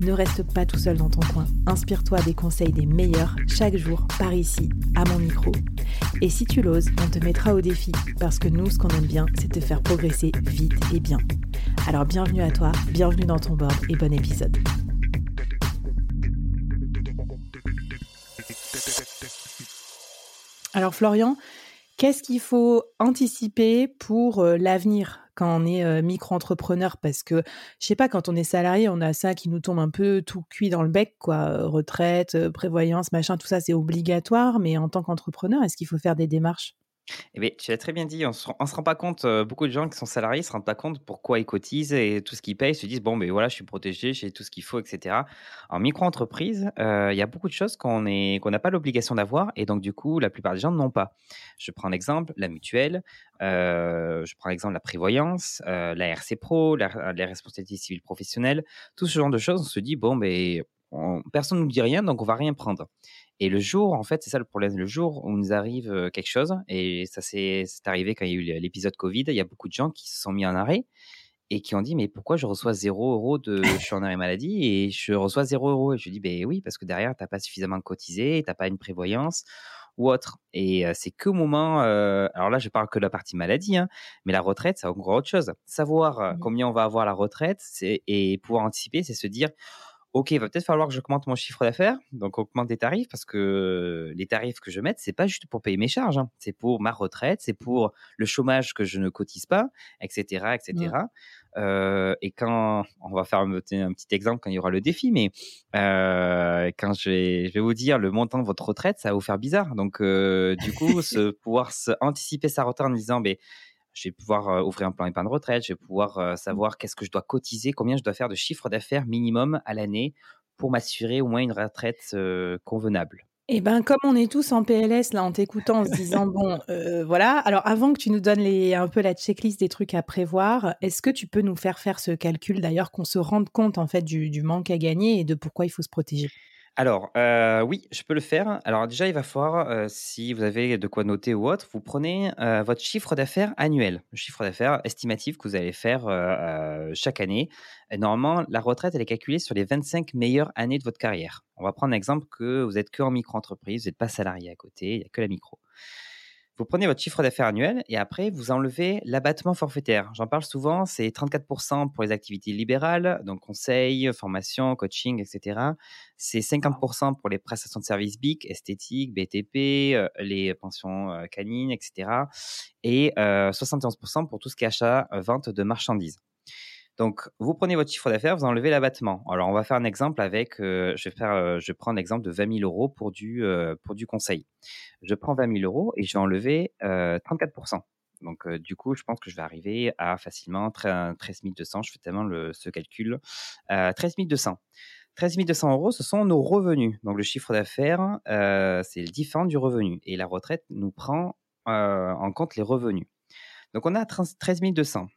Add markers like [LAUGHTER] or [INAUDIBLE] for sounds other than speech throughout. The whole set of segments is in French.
Ne reste pas tout seul dans ton coin. Inspire-toi des conseils des meilleurs chaque jour par ici, à mon micro. Et si tu l'oses, on te mettra au défi parce que nous, ce qu'on aime bien, c'est te faire progresser vite et bien. Alors bienvenue à toi, bienvenue dans ton board et bon épisode. Alors Florian, qu'est-ce qu'il faut anticiper pour euh, l'avenir quand on est micro-entrepreneur parce que je sais pas quand on est salarié on a ça qui nous tombe un peu tout cuit dans le bec quoi retraite prévoyance machin tout ça c'est obligatoire mais en tant qu'entrepreneur est-ce qu'il faut faire des démarches? Eh bien, tu l'as très bien dit, on ne se, rend pas compte, beaucoup de gens qui sont salariés ne se rendent pas compte pourquoi ils cotisent et tout ce qu'ils payent, se disent, bon, ben voilà, je suis protégé, j'ai tout ce qu'il faut, etc. En micro-entreprise, il y a beaucoup de choses qu'on n'a pas l'obligation d'avoir et donc, du coup, la plupart des gens n'ont pas. Je prends l'exemple, la mutuelle, je prends l'exemple la prévoyance, la RC Pro, la, la responsabilité civile professionnelle, tout ce genre de choses, on se dit, bon, ben, personne ne nous dit rien, donc on va rien prendre. Et le jour, en fait, c'est ça le problème, le jour où nous arrive quelque chose, et ça c'est arrivé quand il y a eu l'épisode Covid, il y a beaucoup de gens qui se sont mis en arrêt et qui ont dit mais pourquoi je reçois 0 euros de je suis en arrêt maladie et je reçois 0 euros? Et je dis ben oui parce que derrière tu n'as pas suffisamment cotisé, tu n'as pas une prévoyance ou autre. Et c'est que moment, alors là je parle que de la partie maladie, hein, mais la retraite c'est encore autre chose. Savoir mmh combien on va avoir la retraite et pouvoir anticiper, c'est se dire OK, il va peut-être falloir que j'augmente mon chiffre d'affaires, donc augmente des tarifs parce que les tarifs que je mette, c'est pas juste pour payer mes charges, hein. c'est pour ma retraite, c'est pour le chômage que je ne cotise pas, etc., etc. Euh, et quand on va faire un, petit exemple quand il y aura le défi, mais euh, quand je vais, vous dire le montant de votre retraite, ça va vous faire bizarre. Donc euh, du coup, [LAUGHS] se, pouvoir anticiper sa retraite en disant, mais je vais pouvoir ouvrir un plan épargne retraite, je vais pouvoir mmh. savoir qu'est-ce que je dois cotiser, combien je dois faire de chiffre d'affaires minimum à l'année pour m'assurer au moins une retraite convenable. Eh ben, comme on est tous en PLS là en t'écoutant en se disant bon voilà alors avant que tu nous donnes les, un peu la checklist des trucs à prévoir est-ce que tu peux nous faire faire ce calcul d'ailleurs qu'on se rende compte en fait du manque à gagner et de pourquoi il faut se protéger? Alors, oui, je peux le faire. Alors déjà, il va falloir, si vous avez de quoi noter ou autre, vous prenez, votre chiffre d'affaires annuel, chiffre d'affaires estimatif que vous allez faire, chaque année. normalement, la retraite, elle est calculée sur les 25 meilleures années de votre carrière. On va prendre l'exemple que vous êtes qu'en micro-entreprise, vous n'êtes pas salarié à côté, il n'y a que la micro. Vous prenez votre chiffre d'affaires annuel et après, vous enlevez l'abattement forfaitaire. J'en parle souvent, c'est 34% pour les activités libérales, donc conseil, formation, coaching, etc. C'est 50% pour les prestations de services BIC, esthétique, BTP, euh, les pensions euh, canines, etc. Et 71% euh, pour tout ce qui est achat, vente de marchandises. Donc, vous prenez votre chiffre d'affaires, vous enlevez l'abattement. Alors, on va faire un exemple avec, euh, je vais faire, euh, je prends l'exemple de 20 000 euros pour du, euh, pour du conseil. Je prends 20 000 euros et je vais enlever 34% Donc, du coup, je pense que je vais arriver à facilement 13 200. Je fais tellement le, ce calcul. 13 200. 13 200 euros, ce sont nos revenus. Donc, le chiffre d'affaires, c'est le différent du revenu. Et la retraite nous prend en compte les revenus. Donc, on a 13 200.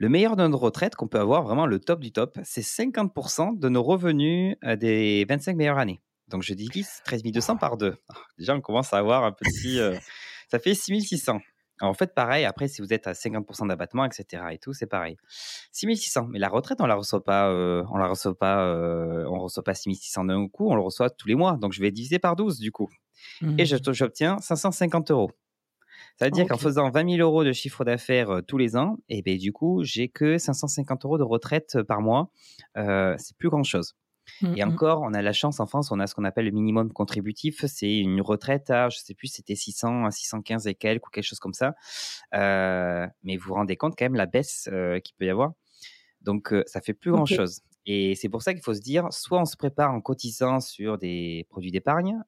Le meilleur de notre retraite qu'on peut avoir, vraiment le top du top, c'est 50% de nos revenus euh, des 25 meilleures années. Donc je divise 13 200 par deux. Ah, déjà, on commence à avoir un petit. Euh, [LAUGHS] ça fait 6600. Alors, en fait, pareil, après, si vous êtes à 50% d'abattement, etc. et tout, c'est pareil. 6600. Mais la retraite, on la reçoit pas, euh, on la reçoit pas, on reçoit pas 6600 d'un coup, on le reçoit tous les mois. Donc, je vais diviser par 12, du coup. Et mmh. j'obtiens 550 euros. Ça veut dire qu'en faisant 20 000 euros de chiffre d'affaires tous les ans, et eh ben, du coup, j'ai que 550 euros de retraite par mois. C'est plus grand-chose. Mmh, et encore, on a la chance en France, on a ce qu'on appelle le minimum contributif. C'est une retraite à, je sais plus, c'était 600, 615 et quelques ou quelque chose comme ça. mais vous vous rendez compte quand même la baisse qu'il peut y avoir. Donc, ça fait plus grand-chose. Et c'est pour ça qu'il faut se dire, soit on se prépare en cotisant sur des produits d'épargne,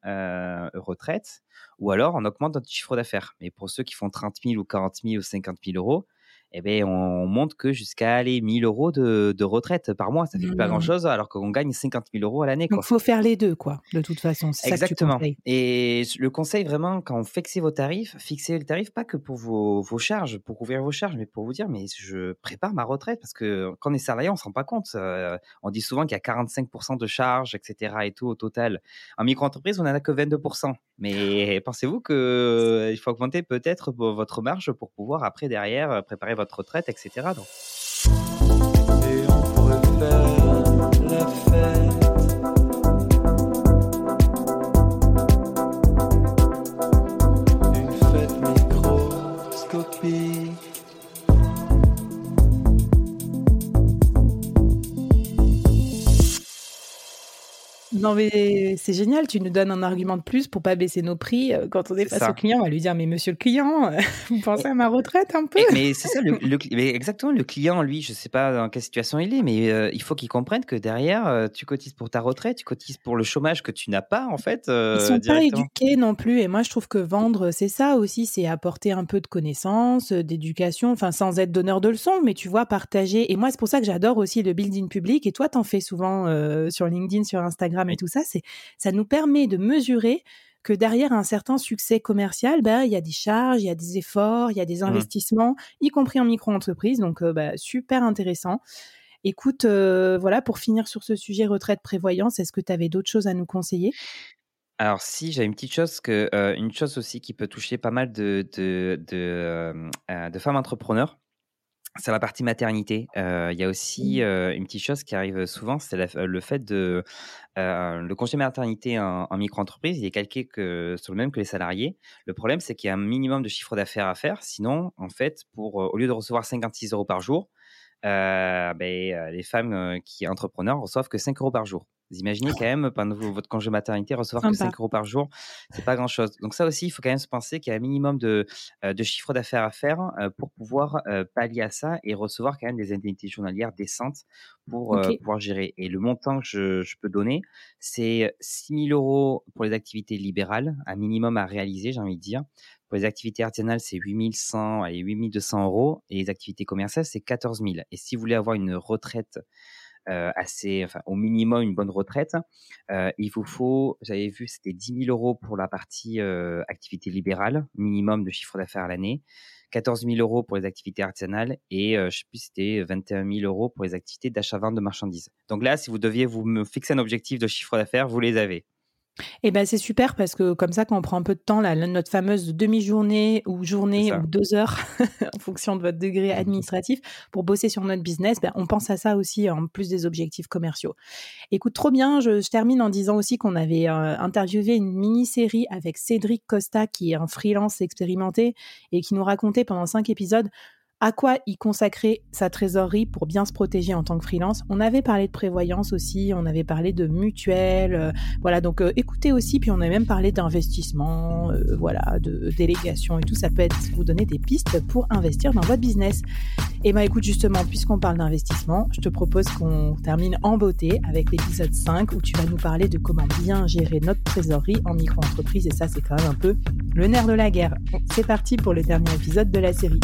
retraite, ou alors on augmente notre chiffre d'affaires. Mais pour ceux qui font 30 000 ou 40 000 ou 50 000 euros, eh ben, on monte que jusqu'à aller 1000 euros de, de, retraite par mois. Ça fait pas mmh. grand-chose alors qu'on gagne 50 000 euros à l'année. Donc, il faut faire les deux, quoi, de toute façon. Exactement. Ça que tu Et le conseil, vraiment, quand on fixe vos tarifs, fixez le tarif pas que pour vos, vos, charges, pour couvrir vos charges, mais pour vous dire, mais je prépare ma retraite parce que quand on est salarié, on ne se rend pas compte. Euh, on dit souvent qu'il y a 45% de charges, etc. et tout au total. En micro-entreprise, on n'en a que 22%. Mais pensez-vous qu'il faut augmenter peut-être votre marge pour pouvoir après, derrière, préparer votre votre retraite, etc. Non, mais c'est génial, tu nous donnes un argument de plus pour pas baisser nos prix. Euh, quand on est, face au client, on va lui dire Mais monsieur le client, [LAUGHS] vous pensez à ma retraite un peu? Mais c'est ça, le, exactement, le client, lui, je sais pas dans quelle situation il est, mais euh, il faut qu'il comprenne que derrière, euh, tu cotises pour ta retraite, tu cotises pour le chômage que tu n'as pas, en fait. Ils sont pas éduqués non plus. Et moi, je trouve que vendre, c'est ça aussi, c'est apporter un peu de connaissances, d'éducation, enfin, sans être donneur de leçons, mais tu vois, partager. Et moi, c'est pour ça que j'adore aussi le building public. Et toi, t'en fais souvent sur LinkedIn, sur Instagram et tout ça, c'est ça nous permet de mesurer que derrière un certain succès commercial, bah, il y a des charges, il y a des efforts, il y a des mmh. investissements, y compris en micro-entreprise. Donc, euh, bah, super intéressant. Écoute, euh, voilà, pour finir sur ce sujet retraite prévoyance, est-ce que tu avais d'autres choses à nous conseiller? Alors si, j'ai une petite chose que euh, une chose aussi qui peut toucher pas mal de de, de femmes entrepreneurs, c'est la partie maternité. il y a aussi mmh. une petite chose qui arrive souvent, c'est le fait de le congé maternité en, micro-entreprise, il est calqué que, sur le même que les salariés. Le problème, c'est qu'il y a un minimum de chiffre d'affaires à faire. Sinon, en fait, pour, au lieu de recevoir 56 euros par jour, ben, les femmes qui sont entrepreneurs reçoivent que 5 euros par jour. Vous imaginez quand même, pendant votre congé maternité, recevoir que 5 euros par jour, c'est pas grand-chose. Donc ça aussi, il faut quand même se penser qu'il y a un minimum de, euh, de chiffre d'affaires à faire euh, pour pouvoir euh, pallier à ça et recevoir quand même des indemnités journalières décentes pour pouvoir gérer. Et le montant que je, je peux donner, c'est 6 000 euros pour les activités libérales, un minimum à réaliser, j'ai envie de dire. Pour les activités artisanales, c'est 8100 et 8200 euros. Et les activités commerciales, c'est 14 000. Et si vous voulez avoir une retraite assez, enfin, au minimum une bonne retraite, euh, il vous faut, j'avais vu, c'était 10 000 euros pour la partie euh, activité libérale, minimum de chiffre d'affaires à l'année, 14 000 euros pour les activités artisanales et je sais plus, c'était 21 000 euros pour les activités d'achat-vente de marchandises. Donc là, si vous deviez vous me fixer un objectif de chiffre d'affaires, vous les avez. Et ben c'est super parce que comme ça, quand on prend un peu de temps, là, notre fameuse demi-journée ou journée ou deux heures, [LAUGHS] en fonction de votre degré administratif, pour bosser sur notre business, ben, on pense à ça aussi en plus des objectifs commerciaux. Écoute, trop bien. Je, termine en disant aussi qu'on avait euh, interviewé une mini-série avec Cédric Costa, qui est un freelance expérimenté et qui nous racontait pendant cinq épisodes à quoi y consacrer sa trésorerie pour bien se protéger en tant que freelance. On avait parlé de prévoyance aussi, on avait parlé de mutuelle, euh, voilà, donc euh, écoutez aussi, puis on a même parlé d'investissement, euh, voilà, de délégation et tout, ça peut être vous donner des pistes pour investir dans votre business. Et ben écoute, justement, puisqu'on parle d'investissement, je te propose qu'on termine en beauté avec l'épisode 5 où tu vas nous parler de comment bien gérer notre trésorerie en micro-entreprise, et ça c'est quand même un peu le nerf de la guerre. C'est parti pour le dernier épisode de la série.